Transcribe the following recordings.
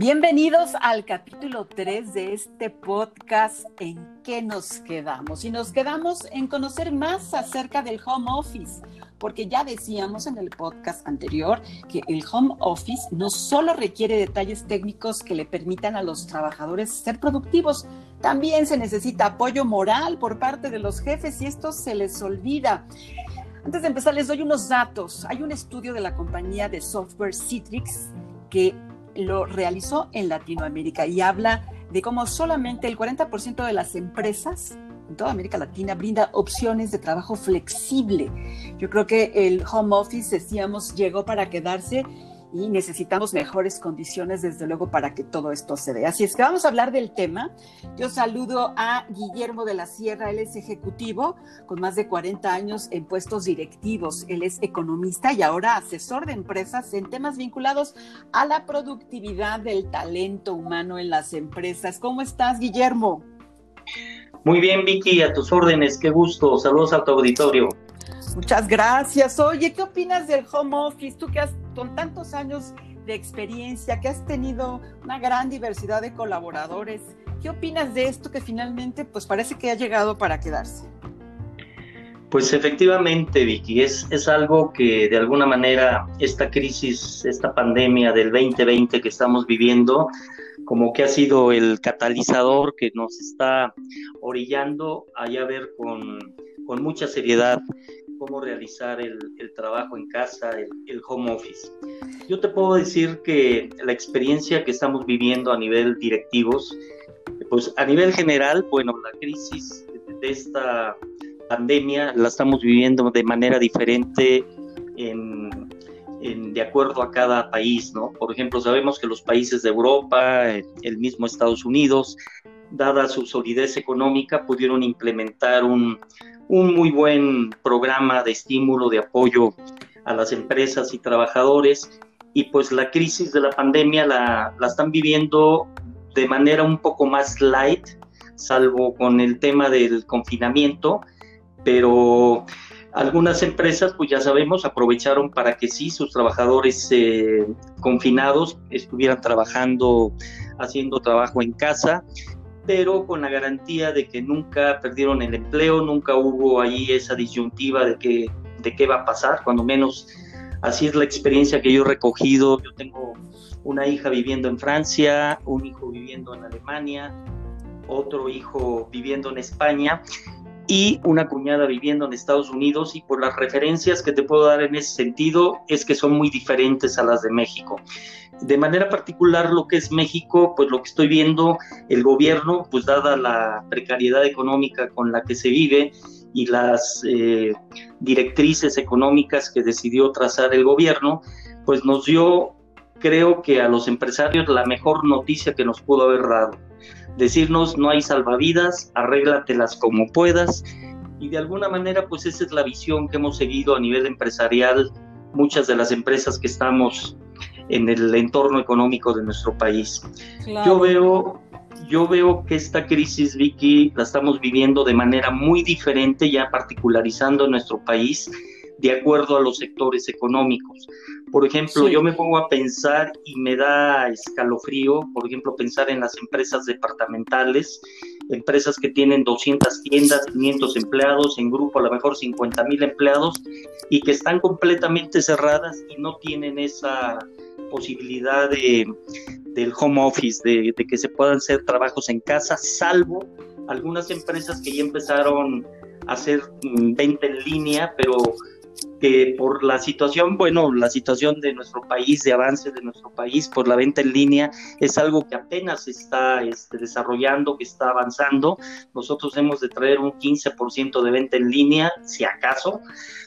Bienvenidos al capítulo 3 de este podcast ¿En qué nos quedamos? Y nos quedamos en conocer más acerca del home office, porque ya decíamos en el podcast anterior que el home office no solo requiere detalles técnicos que le permitan a los trabajadores ser productivos, también se necesita apoyo moral por parte de los jefes y esto se les olvida. Antes de empezar, les doy unos datos. Hay un estudio de la compañía de software Citrix que lo realizó en Latinoamérica y habla de cómo solamente el 40% de las empresas en toda América Latina brinda opciones de trabajo flexible. Yo creo que el home office, decíamos, llegó para quedarse y necesitamos mejores condiciones, desde luego, para que todo esto se dé. Así es que vamos a hablar del tema. Yo saludo a Guillermo de la Sierra, él es ejecutivo con más de 40 años en puestos directivos. Él es economista y ahora asesor de empresas en temas vinculados a la productividad del talento humano en las empresas. ¿Cómo estás, Guillermo? Muy bien, Vicky, a tus órdenes. Qué gusto. Saludos a tu auditorio. Muchas gracias. Oye, ¿qué opinas del home office? Tú que has, con tantos años de experiencia, que has tenido una gran diversidad de colaboradores, ¿qué opinas de esto que finalmente pues parece que ha llegado para quedarse? Pues efectivamente, Vicky, es, es algo que de alguna manera esta crisis, esta pandemia del 2020 que estamos viviendo, como que ha sido el catalizador que nos está orillando a ya ver con, con mucha seriedad cómo realizar el, trabajo en casa, el, home office. Yo te puedo decir que la experiencia que estamos viviendo a nivel directivos, pues a nivel general, bueno, la crisis de esta pandemia la estamos viviendo de manera diferente en, de acuerdo a cada país, ¿no? Por ejemplo, sabemos que los países de Europa, el mismo Estados Unidos, dada su solidez económica, pudieron implementar un, un muy buen programa de estímulo, de apoyo a las empresas y trabajadores. Y pues la crisis de la pandemia la, la están viviendo de manera un poco más light, salvo con el tema del confinamiento, pero algunas empresas, pues ya sabemos, aprovecharon para que sí, sus trabajadores eh, confinados estuvieran trabajando, haciendo trabajo en casa pero con la garantía de que nunca perdieron el empleo, nunca hubo ahí esa disyuntiva de, que, de qué va a pasar, cuando menos así es la experiencia que yo he recogido. Yo tengo una hija viviendo en Francia, un hijo viviendo en Alemania, otro hijo viviendo en España y una cuñada viviendo en Estados Unidos y por las referencias que te puedo dar en ese sentido es que son muy diferentes a las de México. De manera particular lo que es México, pues lo que estoy viendo, el gobierno, pues dada la precariedad económica con la que se vive y las eh, directrices económicas que decidió trazar el gobierno, pues nos dio, creo que a los empresarios la mejor noticia que nos pudo haber dado. Decirnos no hay salvavidas, arréglatelas como puedas y de alguna manera pues esa es la visión que hemos seguido a nivel empresarial muchas de las empresas que estamos en el entorno económico de nuestro país. Yo veo yo veo que esta crisis, Vicky, la estamos viviendo de manera muy diferente, ya particularizando nuestro país, de acuerdo a los sectores económicos. Por ejemplo, yo me pongo a pensar y me da escalofrío, por ejemplo, pensar en las empresas departamentales, empresas que tienen 200 tiendas, 500 empleados, en grupo a lo mejor 50 mil empleados y que están completamente cerradas y no tienen esa posibilidad de, del home office, de, de que se puedan hacer trabajos en casa, salvo algunas empresas que ya empezaron a hacer mm, venta en línea, pero que por la situación, bueno, la situación de nuestro país, de avance de nuestro país por la venta en línea, es algo que apenas está este, desarrollando, que está avanzando. Nosotros hemos de traer un 15% de venta en línea, si acaso,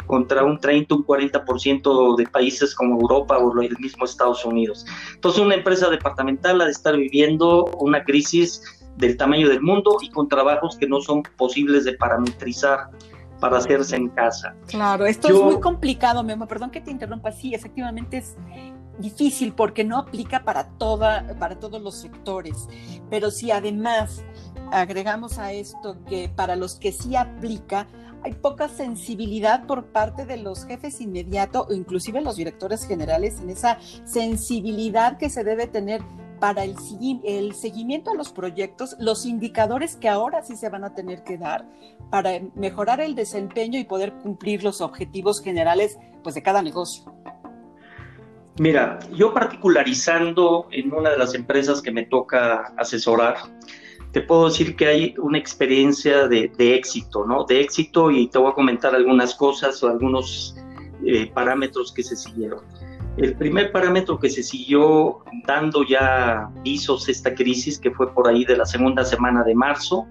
contra un 30, un 40% de países como Europa o el mismo Estados Unidos. Entonces, una empresa departamental ha de estar viviendo una crisis del tamaño del mundo y con trabajos que no son posibles de parametrizar para hacerse en casa. Claro, esto es muy complicado, Memo, perdón que te interrumpa, sí, efectivamente es difícil porque no aplica para, toda, para todos los sectores, pero si además agregamos a esto que para los que sí aplica, hay poca sensibilidad por parte de los jefes inmediatos o inclusive los directores generales en esa sensibilidad que se debe tener para el, seguimiento a los proyectos, los indicadores que ahora sí se van a tener que dar para mejorar el desempeño y poder cumplir los objetivos generales pues, de cada negocio. Mira, yo particularizando en una de las empresas que me toca asesorar, te puedo decir que hay una experiencia de, éxito, ¿no? De éxito y te voy a comentar algunas cosas o algunos eh, parámetros que se siguieron. El primer parámetro que se siguió dando ya visos esta crisis, que fue por ahí de la segunda semana de marzo,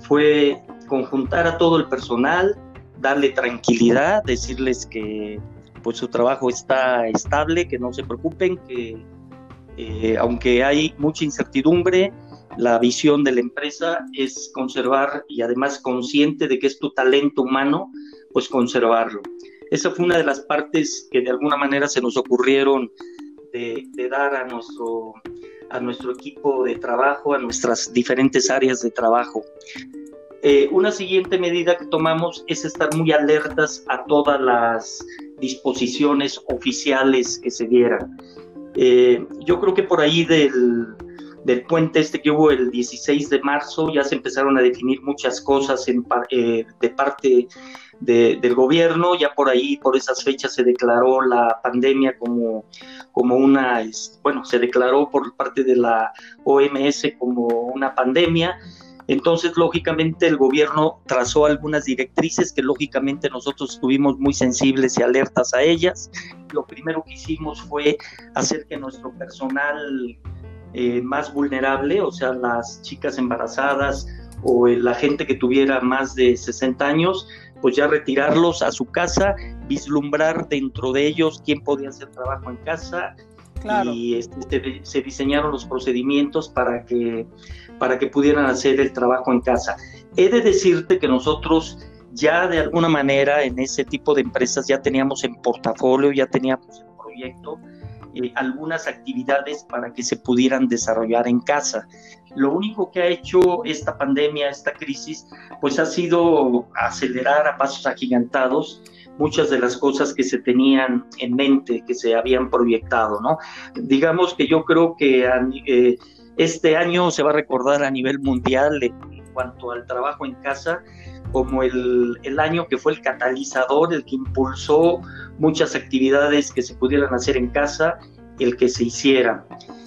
fue conjuntar a todo el personal, darle tranquilidad, decirles que pues su trabajo está estable, que no se preocupen, que eh, aunque hay mucha incertidumbre, la visión de la empresa es conservar y además consciente de que es tu talento humano, pues conservarlo. Esa fue una de las partes que de alguna manera se nos ocurrieron de, dar a nuestro, a nuestro equipo de trabajo, a nuestras diferentes áreas de trabajo. Eh, una siguiente medida que tomamos es estar muy alertas a todas las disposiciones oficiales que se dieran. Eh, yo creo que por ahí del, del, puente este que hubo el 16 de marzo ya se empezaron a definir muchas cosas eh, de parte del gobierno, ya por ahí, por esas fechas se declaró la pandemia como, como una, bueno, se declaró por parte de la OMS como una pandemia entonces, lógicamente, el gobierno trazó algunas directrices que lógicamente nosotros estuvimos muy sensibles y alertas a ellas. Lo primero que hicimos fue hacer que nuestro personal eh, más vulnerable, o sea, las chicas embarazadas o la gente que tuviera más de 60 años, pues ya retirarlos a su casa, vislumbrar dentro de ellos quién podía hacer trabajo en casa, y este, se diseñaron los procedimientos para que, para que pudieran hacer el trabajo en casa. He de decirte que nosotros ya de alguna manera en ese tipo de empresas ya teníamos en portafolio, ya teníamos en proyecto eh, algunas actividades para que se pudieran desarrollar en casa. Lo único que ha hecho esta pandemia, esta crisis, pues ha sido acelerar a pasos agigantados muchas de las cosas que se tenían en mente, que se habían proyectado, ¿no? Digamos que yo creo que eh, este año se va a recordar a nivel mundial en cuanto al trabajo en casa como el, el, año que fue el catalizador, el que impulsó muchas actividades que se pudieran hacer en casa, el que se hicieran.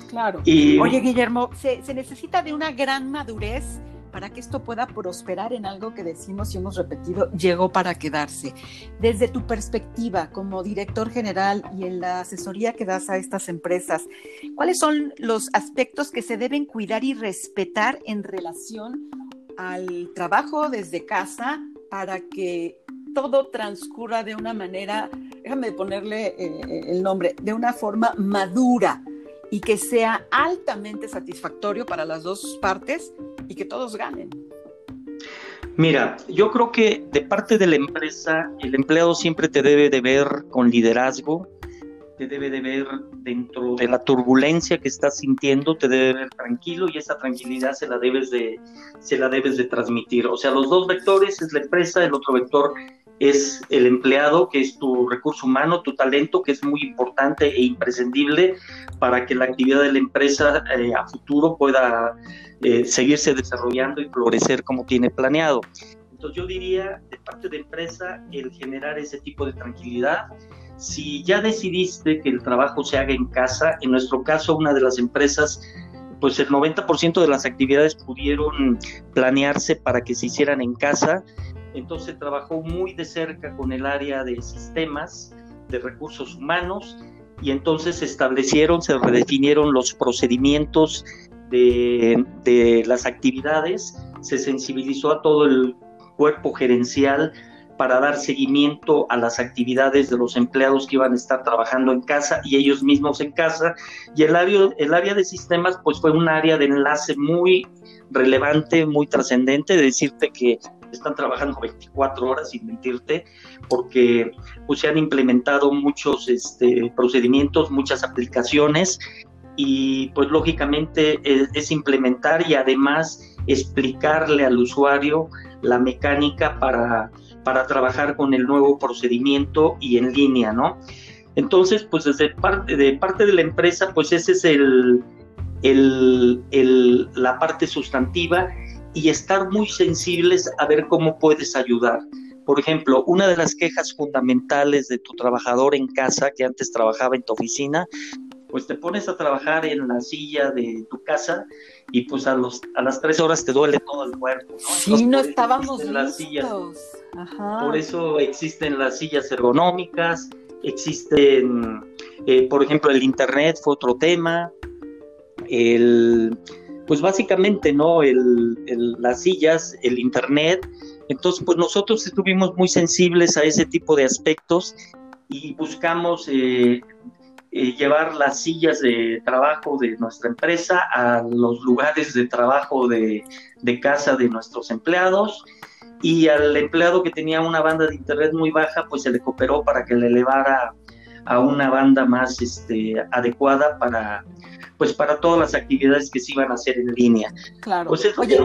Claro. Y, Oye, Guillermo, se, se necesita de una gran madurez para que esto pueda prosperar en algo que decimos y hemos repetido, llegó para quedarse. Desde tu perspectiva como director general y en la asesoría que das a estas empresas, ¿cuáles son los aspectos que se deben cuidar y respetar en relación al trabajo desde casa para que todo transcurra de una manera, déjame ponerle eh, el nombre, de una forma madura y que sea altamente satisfactorio para las dos partes y que todos ganen. Mira, yo creo que de parte de la empresa, el empleado siempre te debe de ver con liderazgo, te debe de ver dentro de la turbulencia que estás sintiendo, te debe ver tranquilo y esa tranquilidad se la debes de, se la debes de transmitir. O sea, los dos vectores es la empresa, el otro vector es el empleado, que es tu recurso humano, tu talento, que es muy importante e imprescindible para que la actividad de la empresa eh, a futuro pueda eh, seguirse desarrollando y florecer como tiene planeado. Entonces yo diría, de parte de empresa, el generar ese tipo de tranquilidad. Si ya decidiste que el trabajo se haga en casa, en nuestro caso una de las empresas pues el 90% de las actividades pudieron planearse para que se hicieran en casa entonces trabajó muy de cerca con el área de sistemas, de recursos humanos, y entonces se establecieron, se redefinieron los procedimientos de, de las actividades, se sensibilizó a todo el cuerpo gerencial para dar seguimiento a las actividades de los empleados que iban a estar trabajando en casa y ellos mismos en casa. Y el área, el área de sistemas pues fue un área de enlace muy relevante, muy trascendente, de decirte que están trabajando 24 horas sin mentirte, porque pues, se han implementado muchos este, procedimientos, muchas aplicaciones y pues lógicamente es, implementar y además explicarle al usuario la mecánica para, para trabajar con el nuevo procedimiento y en línea, ¿no? Entonces, pues desde parte de parte de la empresa, pues ese es el, la parte sustantiva y estar muy sensibles a ver cómo puedes ayudar. Por ejemplo, una de las quejas fundamentales de tu trabajador en casa, que antes trabajaba en tu oficina, pues te pones a trabajar en la silla de tu casa y pues a, los, a las tres horas te duele todo el cuerpo. ¿no? Sí, no estábamos listos. Por eso existen las sillas ergonómicas, existen, eh, por ejemplo, el Internet fue otro tema, el, pues básicamente, ¿no? El, las sillas, el Internet. Entonces, pues nosotros estuvimos muy sensibles a ese tipo de aspectos y buscamos eh, eh, llevar las sillas de trabajo de nuestra empresa a los lugares de trabajo de, de casa de nuestros empleados y al empleado que tenía una banda de internet muy baja, pues se le cooperó para que le elevara a una banda más este, adecuada para, pues para todas las actividades que se iban a hacer en línea. Claro. Pues Oye,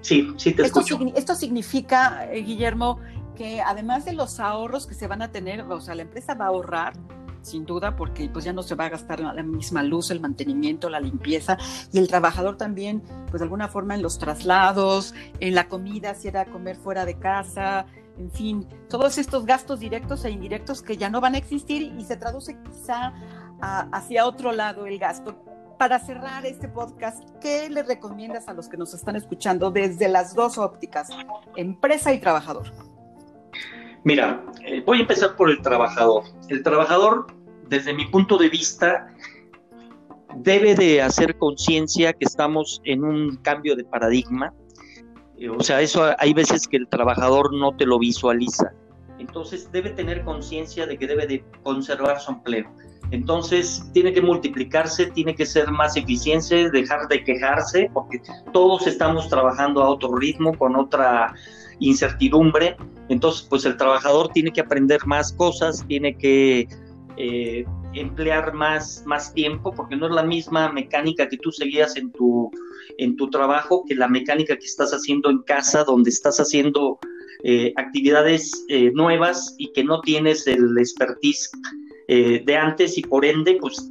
sí, sí te esto, escucho. esto significa, eh, Guillermo, que además de los ahorros que se van a tener, o sea, la empresa va a ahorrar sin duda, porque pues ya no se va a gastar la misma luz, el mantenimiento, la limpieza, y el trabajador también, pues de alguna forma en los traslados, en la comida, si era comer fuera de casa, en fin, todos estos gastos directos e indirectos que ya no van a existir y se traduce quizá hacia otro lado el gasto. Para cerrar este podcast, ¿qué le recomiendas a los que nos están escuchando desde las dos ópticas, empresa y trabajador? Mira, eh, voy a empezar por el trabajador. El trabajador, desde mi punto de vista, debe de hacer conciencia que estamos en un cambio de paradigma. Eh, o sea, eso hay veces que el trabajador no te lo visualiza. Entonces debe tener conciencia de que debe de conservar su empleo. Entonces tiene que multiplicarse, tiene que ser más eficiente, dejar de quejarse, porque todos estamos trabajando a otro ritmo, con otra incertidumbre. Entonces, pues el trabajador tiene que aprender más cosas, tiene que eh, emplear más, más tiempo, porque no es la misma mecánica que tú seguías en tu, en tu trabajo que la mecánica que estás haciendo en casa, donde estás haciendo eh, actividades eh, nuevas y que no tienes el expertise de antes y por ende, pues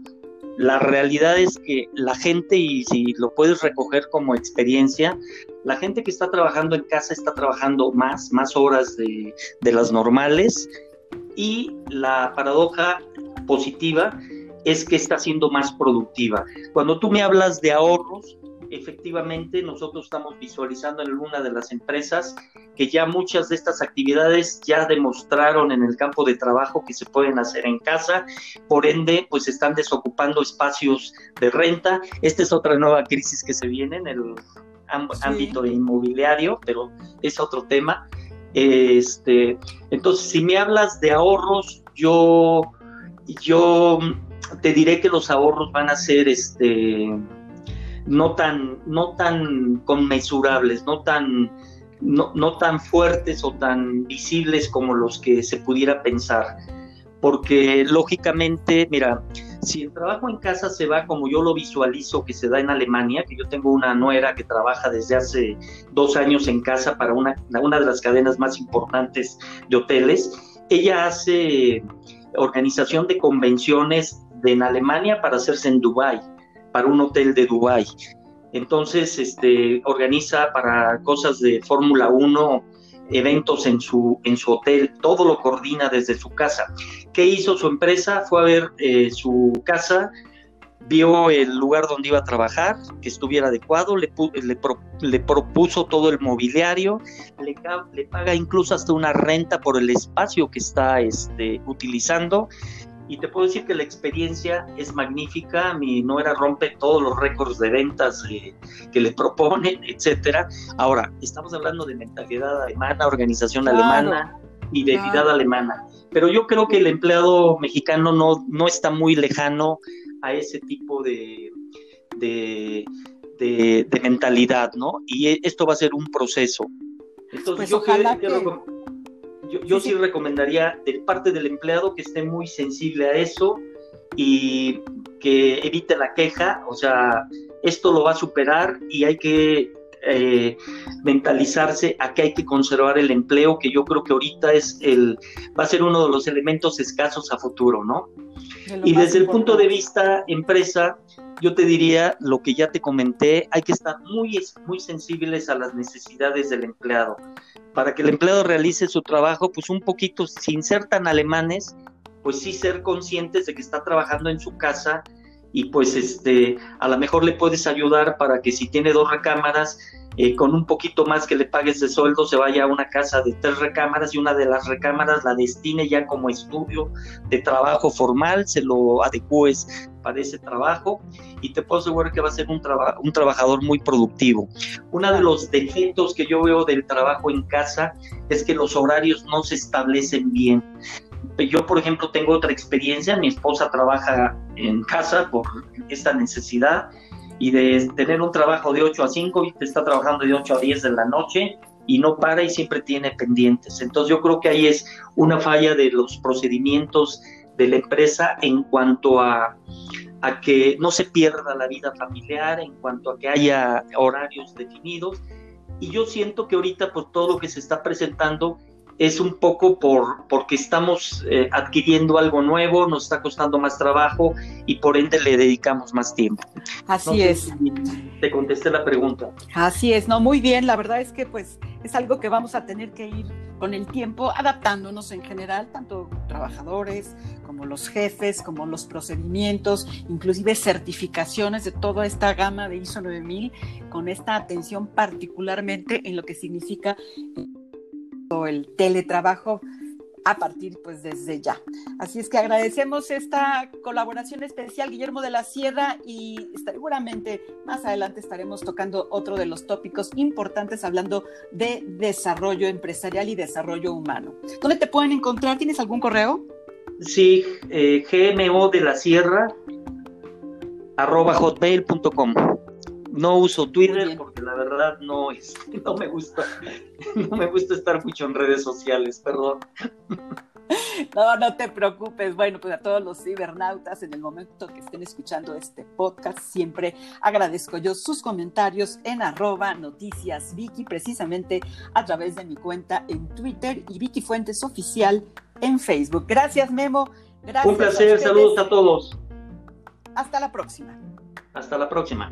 la realidad es que la gente, y si lo puedes recoger como experiencia, la gente que está trabajando en casa está trabajando más, más horas de, las normales y la paradoja positiva es que está siendo más productiva. Cuando tú me hablas de ahorros, efectivamente nosotros estamos visualizando en alguna de las empresas que ya muchas de estas actividades ya demostraron en el campo de trabajo que se pueden hacer en casa, por ende pues están desocupando espacios de renta. Esta es otra nueva crisis que se viene en el ámbito inmobiliario, pero es otro tema. Este, entonces, si me hablas de ahorros, yo, yo te diré que los ahorros van a ser este no tan, no tan conmesurables, no tan, no, no tan fuertes o tan visibles como los que se pudiera pensar. Porque lógicamente, mira, si el trabajo en casa se va como yo lo visualizo que se da en Alemania, que yo tengo una nuera que trabaja desde hace dos años en casa para una, una de las cadenas más importantes de hoteles, ella hace organización de convenciones en Alemania para hacerse en Dubái para un hotel de Dubái. Entonces, este, organiza para cosas de Fórmula 1 eventos en su, en su hotel, todo lo coordina desde su casa. ¿Qué hizo su empresa? Fue a ver eh, su casa, vio el lugar donde iba a trabajar, que estuviera adecuado, le, le, propuso todo el mobiliario, le, le, paga incluso hasta una renta por el espacio que está este, utilizando y te puedo decir que la experiencia es magnífica, mi nuera rompe todos los récords de ventas que le proponen, etcétera. Ahora, estamos hablando de mentalidad alemana, organización alemana y de claro. alemana, pero yo creo que el empleado mexicano no, no está muy lejano a ese tipo de, de, mentalidad, ¿no? Y e, esto va a ser un proceso. Entonces, pues yo ojalá que yo, sí, recomendaría de parte del empleado que esté muy sensible a eso y que evite la queja, o sea, esto lo va a superar y hay que eh, mentalizarse a que hay que conservar el empleo, que yo creo que ahorita es el, va a ser uno de los elementos escasos a futuro, ¿no? Y desde el punto de vista empresa, yo te diría lo que ya te comenté, hay que estar muy, muy sensibles a las necesidades del empleado. Para que el empleado realice su trabajo, pues un poquito, sin ser tan alemanes, pues sí ser conscientes de que está trabajando en su casa y pues este, a lo mejor le puedes ayudar para que si tiene dos recámaras, eh, con un poquito más que le pagues de sueldo, se vaya a una casa de tres recámaras y una de las recámaras la destine ya como estudio de trabajo formal, se lo adecúes para ese trabajo y te puedo asegurar que va a ser un, un trabajador muy productivo. Uno de los defectos que yo veo del trabajo en casa es que los horarios no se establecen bien. Yo, por ejemplo, tengo otra experiencia, mi esposa trabaja en casa por esta necesidad y de tener un trabajo de 8 a 5 y te está trabajando de 8 a 10 de la noche y no para y siempre tiene pendientes. Entonces yo creo que ahí es una falla de los procedimientos de la empresa en cuanto a, a que no se pierda la vida familiar, en cuanto a que haya horarios definidos. Y yo siento que ahorita por todo lo que se está presentando es un poco por porque estamos eh, adquiriendo algo nuevo, nos está costando más trabajo y por ende le dedicamos más tiempo. Así es. te contesté la pregunta. Así es, no, muy bien. La verdad es que pues es algo que vamos a tener que ir con el tiempo adaptándonos en general, tanto trabajadores como los jefes, como los procedimientos, inclusive certificaciones de toda esta gama de ISO 9000, con esta atención particularmente en lo que significa el teletrabajo a partir pues desde ya. Así es que agradecemos esta colaboración especial, Guillermo de la Sierra, y seguramente más adelante estaremos tocando otro de los tópicos importantes hablando de desarrollo empresarial y desarrollo humano. ¿Dónde te pueden encontrar? ¿Tienes algún correo? Sí, eh, gmo de la sierra arroba hotmail.com. No uso Twitter porque la verdad no, es, no me gusta, no me gusta estar mucho en redes sociales, perdón. No, no te preocupes. Bueno, pues a todos los cibernautas, en el momento que estén escuchando este podcast, siempre agradezco yo sus comentarios en arroba noticias Vicky, precisamente a través de mi cuenta en Twitter y Vicky Fuentes Oficial en Facebook. Gracias, Memo. Gracias. Un placer, saludos a todos. Hasta la próxima. Hasta la próxima.